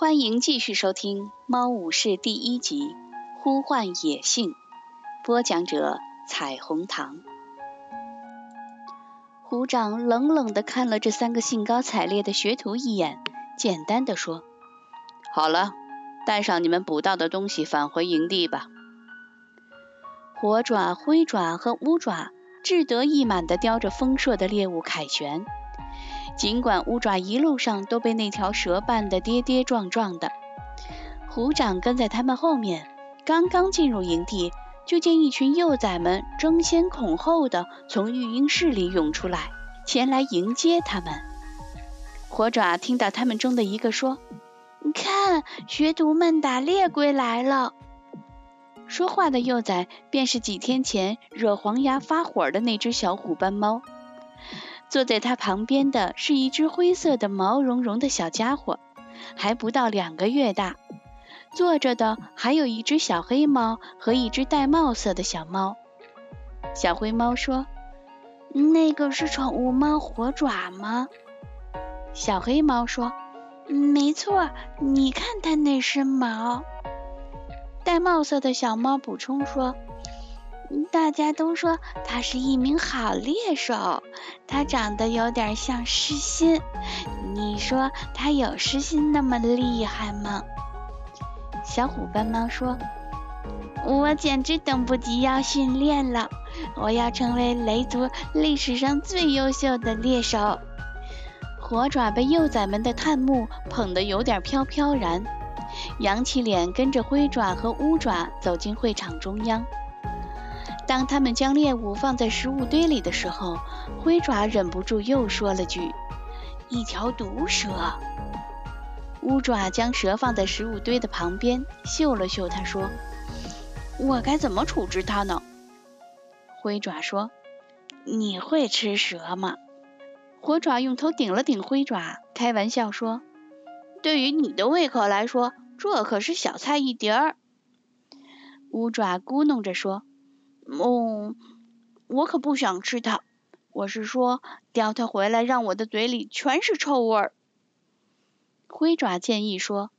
欢迎继续收听《猫武士》第一集《呼唤野性》，播讲者：彩虹糖。虎掌冷冷地看了这三个兴高采烈的学徒一眼，简单的说：“好了，带上你们捕到的东西返回营地吧。”火爪、灰爪和乌爪志得意满地叼着丰硕的猎物凯旋。尽管乌爪一路上都被那条蛇绊得跌跌撞撞的，虎掌跟在他们后面，刚刚进入营地，就见一群幼崽们争先恐后的从育婴室里涌出来，前来迎接他们。火爪听到他们中的一个说：“看，学徒们打猎归来了。”说话的幼崽便是几天前惹黄牙发火的那只小虎斑猫。坐在他旁边的是一只灰色的毛茸茸的小家伙，还不到两个月大。坐着的还有一只小黑猫和一只玳瑁色的小猫。小灰猫说：“那个是宠物猫火爪吗？”小黑猫说：“没错，你看它那身毛。”玳瑁色的小猫补充说。大家都说他是一名好猎手，他长得有点像狮心。你说他有狮心那么厉害吗？小虎斑猫说：“我简直等不及要训练了，我要成为雷族历史上最优秀的猎手。”火爪被幼崽们的探目捧得有点飘飘然，扬起脸跟着灰爪和乌爪走进会场中央。当他们将猎物放在食物堆里的时候，灰爪忍不住又说了句：“一条毒蛇。”乌爪将蛇放在食物堆的旁边，嗅了嗅，他说：“我该怎么处置它呢？”灰爪说：“你会吃蛇吗？”火爪用头顶了顶灰爪，开玩笑说：“对于你的胃口来说，这可是小菜一碟儿。”乌爪咕哝着说。哦，我可不想吃它。我是说，叼它回来，让我的嘴里全是臭味儿。灰爪建议说：“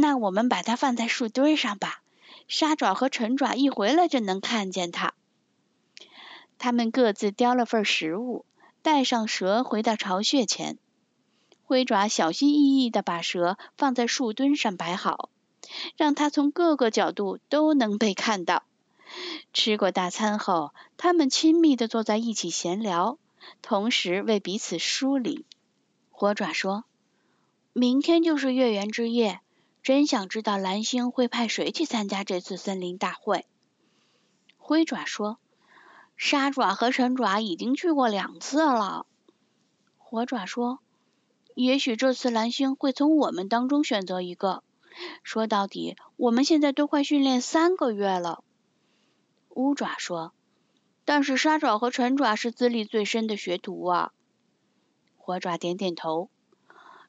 那我们把它放在树墩上吧，沙爪和陈爪一回来就能看见它。”他们各自叼了份食物，带上蛇回到巢穴前。灰爪小心翼翼地把蛇放在树墩上摆好，让它从各个角度都能被看到。吃过大餐后，他们亲密地坐在一起闲聊，同时为彼此梳理。火爪说：“明天就是月圆之夜，真想知道蓝星会派谁去参加这次森林大会。”灰爪说：“沙爪和神爪已经去过两次了。”火爪说：“也许这次蓝星会从我们当中选择一个。说到底，我们现在都快训练三个月了。”乌爪说：“但是沙爪和陈爪是资历最深的学徒啊。”火爪点点头。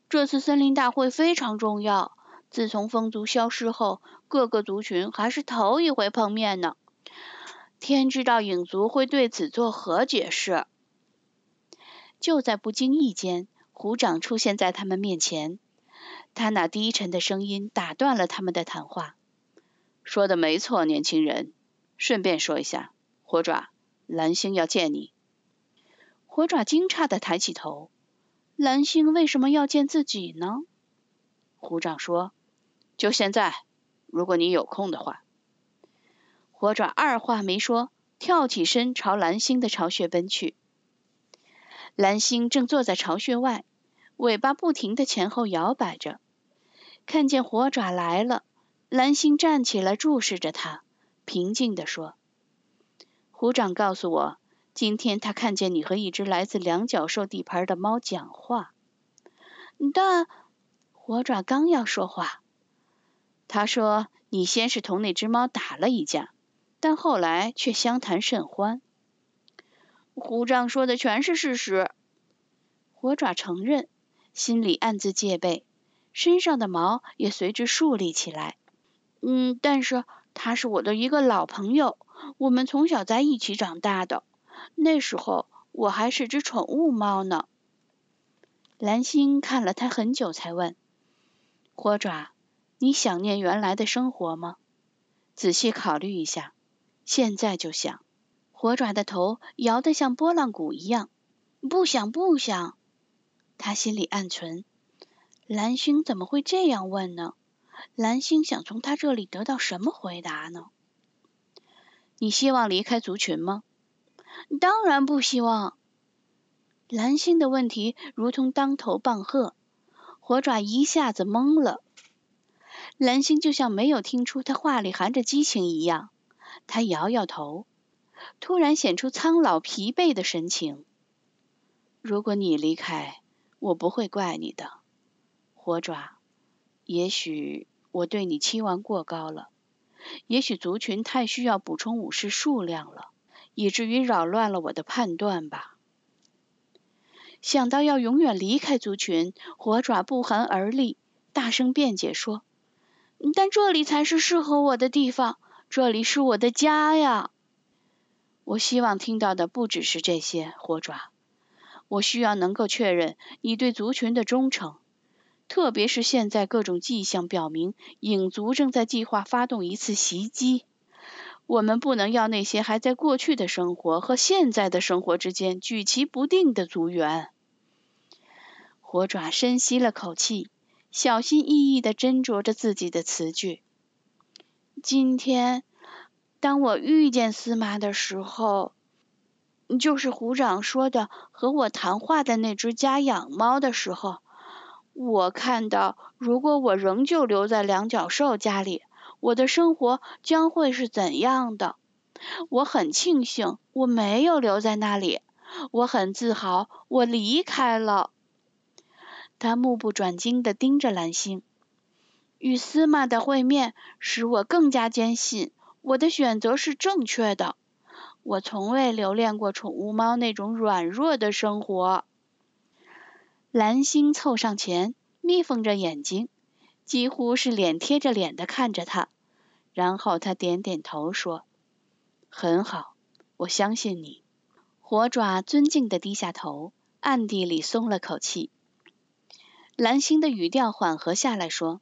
这次森林大会非常重要。自从风族消失后，各个族群还是头一回碰面呢。天知道影族会对此作何解释。就在不经意间，虎掌出现在他们面前。他那低沉的声音打断了他们的谈话：“说的没错，年轻人。”顺便说一下，火爪，蓝星要见你。火爪惊诧的抬起头，蓝星为什么要见自己呢？虎掌说：“就现在，如果你有空的话。”火爪二话没说，跳起身朝蓝星的巢穴奔去。蓝星正坐在巢穴外，尾巴不停的前后摇摆着。看见火爪来了，蓝星站起来注视着他。平静地说：“虎掌告诉我，今天他看见你和一只来自两角兽地盘的猫讲话。但火爪刚要说话，他说你先是同那只猫打了一架，但后来却相谈甚欢。虎掌说的全是事实。”火爪承认，心里暗自戒备，身上的毛也随之竖立起来。嗯，但是。他是我的一个老朋友，我们从小在一起长大的。那时候我还是只宠物猫呢。蓝星看了他很久，才问：“火爪，你想念原来的生活吗？仔细考虑一下，现在就想。火爪的头摇得像拨浪鼓一样。不想，不想。他心里暗存：蓝星怎么会这样问呢？蓝星想从他这里得到什么回答呢？你希望离开族群吗？当然不希望。蓝星的问题如同当头棒喝，火爪一下子懵了。蓝星就像没有听出他话里含着激情一样，他摇摇头，突然显出苍老疲惫的神情。如果你离开，我不会怪你的，火爪。也许我对你期望过高了，也许族群太需要补充武士数量了，以至于扰乱了我的判断吧。想到要永远离开族群，火爪不寒而栗，大声辩解说。但这里才是适合我的地方，这里是我的家呀！我希望听到的不只是这些，火爪。我需要能够确认你对族群的忠诚，特别是现在各种迹象表明影族正在计划发动一次袭击。我们不能要那些还在过去的生活和现在的生活之间举棋不定的族员。火爪深吸了口气。小心翼翼地斟酌着自己的词句。今天，当我遇见司马的时候，就是虎长说的和我谈话的那只家养猫的时候，我看到，如果我仍旧留在两脚兽家里，我的生活将会是怎样的。我很庆幸我没有留在那里，我很自豪我离开了。他目不转睛地盯着蓝星，与司马的会面使我更加坚信我的选择是正确的。我从未留恋过宠物猫那种软弱的生活。蓝星凑上前，眯缝着眼睛，几乎是脸贴着脸的看着他，然后他点点头说：“很好，我相信你。”火爪尊敬地低下头，暗地里松了口气。蓝星的语调缓和下来，说：“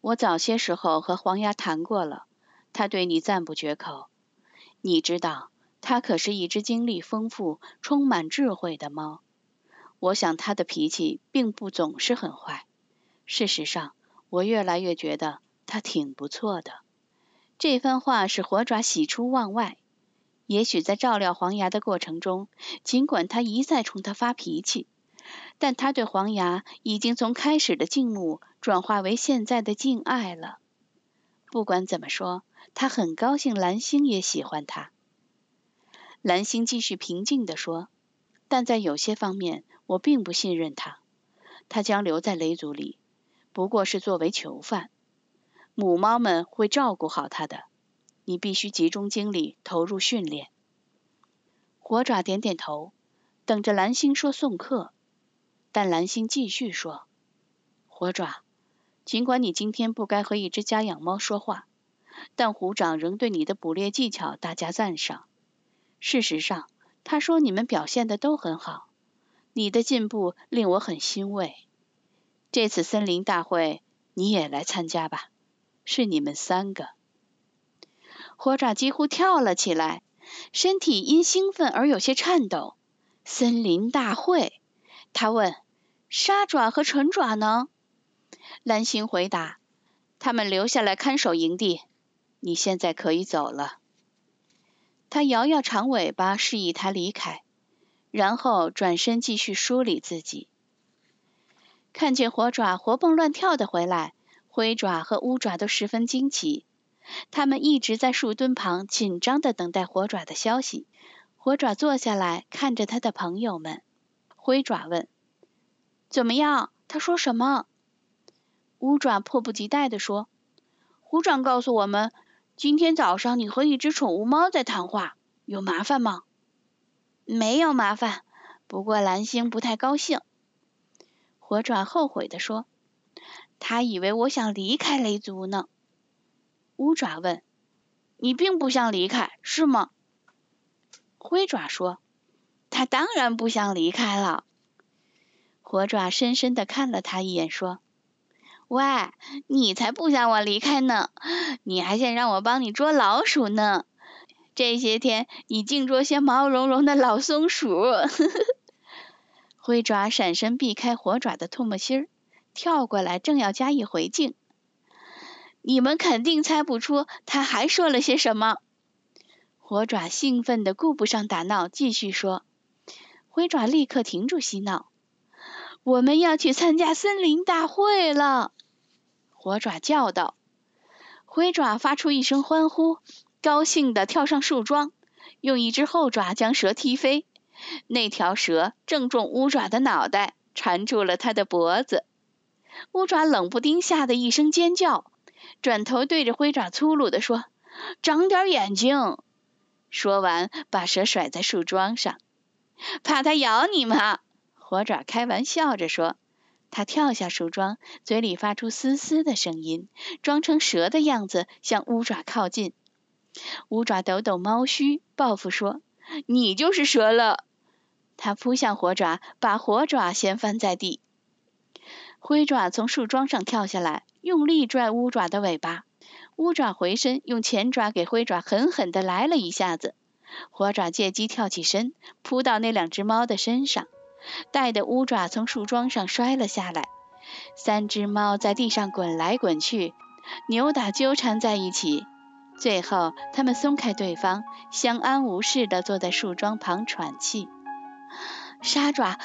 我早些时候和黄牙谈过了，他对你赞不绝口。你知道，它可是一只经历丰富、充满智慧的猫。我想它的脾气并不总是很坏。事实上，我越来越觉得它挺不错的。”这番话使火爪喜出望外。也许在照料黄牙的过程中，尽管他一再冲他发脾气。但他对黄牙已经从开始的敬慕转化为现在的敬爱了。不管怎么说，他很高兴蓝星也喜欢他。蓝星继续平静地说：“但在有些方面，我并不信任他。他将留在雷族里，不过是作为囚犯。母猫们会照顾好他的。你必须集中精力投入训练。”火爪点点头，等着蓝星说送客。但蓝星继续说：“火爪，尽管你今天不该和一只家养猫说话，但虎长仍对你的捕猎技巧大加赞赏。事实上，他说你们表现的都很好，你的进步令我很欣慰。这次森林大会你也来参加吧，是你们三个。”火爪几乎跳了起来，身体因兴奋而有些颤抖。森林大会。他问：“沙爪和纯爪呢？”蓝星回答：“他们留下来看守营地。你现在可以走了。”他摇摇长尾巴，示意他离开，然后转身继续梳理自己。看见火爪活蹦乱跳的回来，灰爪和乌爪都十分惊奇。他们一直在树墩旁紧张的等待火爪的消息。火爪坐下来，看着他的朋友们。灰爪问：“怎么样？他说什么？”乌爪迫不及待地说：“虎长告诉我们，今天早上你和一只宠物猫在谈话，有麻烦吗？”“没有麻烦，不过蓝星不太高兴。”火爪后悔地说：“他以为我想离开雷族呢。”乌爪问：“你并不想离开，是吗？”灰爪说。他当然不想离开了。火爪深深的看了他一眼，说：“喂，你才不想我离开呢！你还想让我帮你捉老鼠呢？这些天你净捉些毛茸茸的老松鼠。灰爪闪身避开火爪的唾沫星儿，跳过来正要加以回敬。你们肯定猜不出他还说了些什么。火爪兴奋的顾不上打闹，继续说。灰爪立刻停住嬉闹。我们要去参加森林大会了！火爪叫道。灰爪发出一声欢呼，高兴地跳上树桩，用一只后爪将蛇踢飞。那条蛇正中乌爪的脑袋，缠住了他的脖子。乌爪冷不丁吓得一声尖叫，转头对着灰爪粗鲁地说：“长点眼睛！”说完，把蛇甩在树桩上。怕它咬你吗？火爪开玩笑着说：“他跳下树桩，嘴里发出嘶嘶的声音，装成蛇的样子向乌爪靠近。乌爪抖抖猫须，报复说：‘你就是蛇了！’他扑向火爪，把火爪掀翻在地。灰爪从树桩上跳下来，用力拽乌爪的尾巴。乌爪回身，用前爪给灰爪狠狠地来了一下子。火爪借机跳起身，扑到那两只猫的身上。”带的乌爪从树桩上摔了下来，三只猫在地上滚来滚去，扭打纠缠在一起。最后，它们松开对方，相安无事地坐在树桩旁喘气。沙爪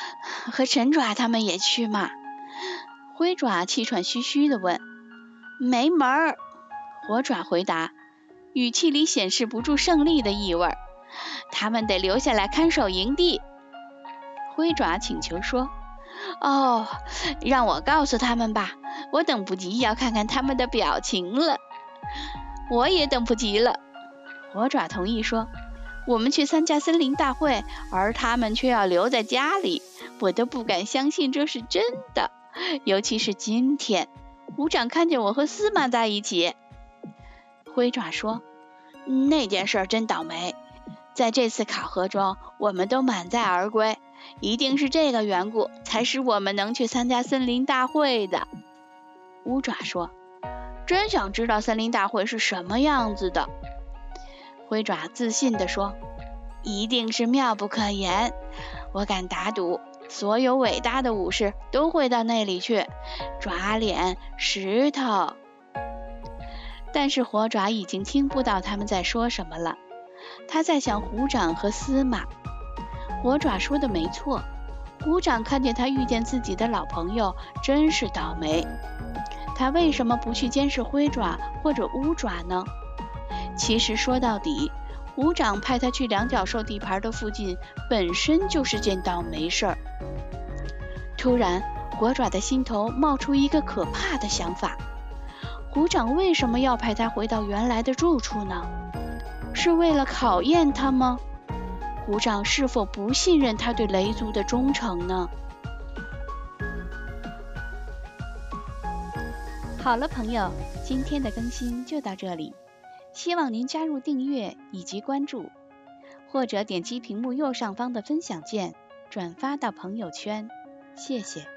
和神爪他们也去吗？灰爪气喘吁吁地问。没门儿！火爪回答，语气里显示不住胜利的意味。他们得留下来看守营地。灰爪请求说：“哦，让我告诉他们吧，我等不及要看看他们的表情了。”我也等不及了。火爪同意说：“我们去参加森林大会，而他们却要留在家里，我都不敢相信这是真的。尤其是今天，虎长看见我和司马在一起。”灰爪说：“那件事真倒霉，在这次考核中，我们都满载而归。”一定是这个缘故，才使我们能去参加森林大会的。乌爪说：“真想知道森林大会是什么样子的。”灰爪自信地说：“一定是妙不可言。我敢打赌，所有伟大的武士都会到那里去。爪脸、石头。”但是火爪已经听不到他们在说什么了，他在想虎掌和司马。火爪说的没错，虎掌看见他遇见自己的老朋友，真是倒霉。他为什么不去监视灰爪或者乌爪呢？其实说到底，虎掌派他去两角兽地盘的附近，本身就是件倒霉事儿。突然，火爪的心头冒出一个可怕的想法：虎掌为什么要派他回到原来的住处呢？是为了考验他吗？虎掌是否不信任他对雷族的忠诚呢？好了，朋友，今天的更新就到这里，希望您加入订阅以及关注，或者点击屏幕右上方的分享键，转发到朋友圈，谢谢。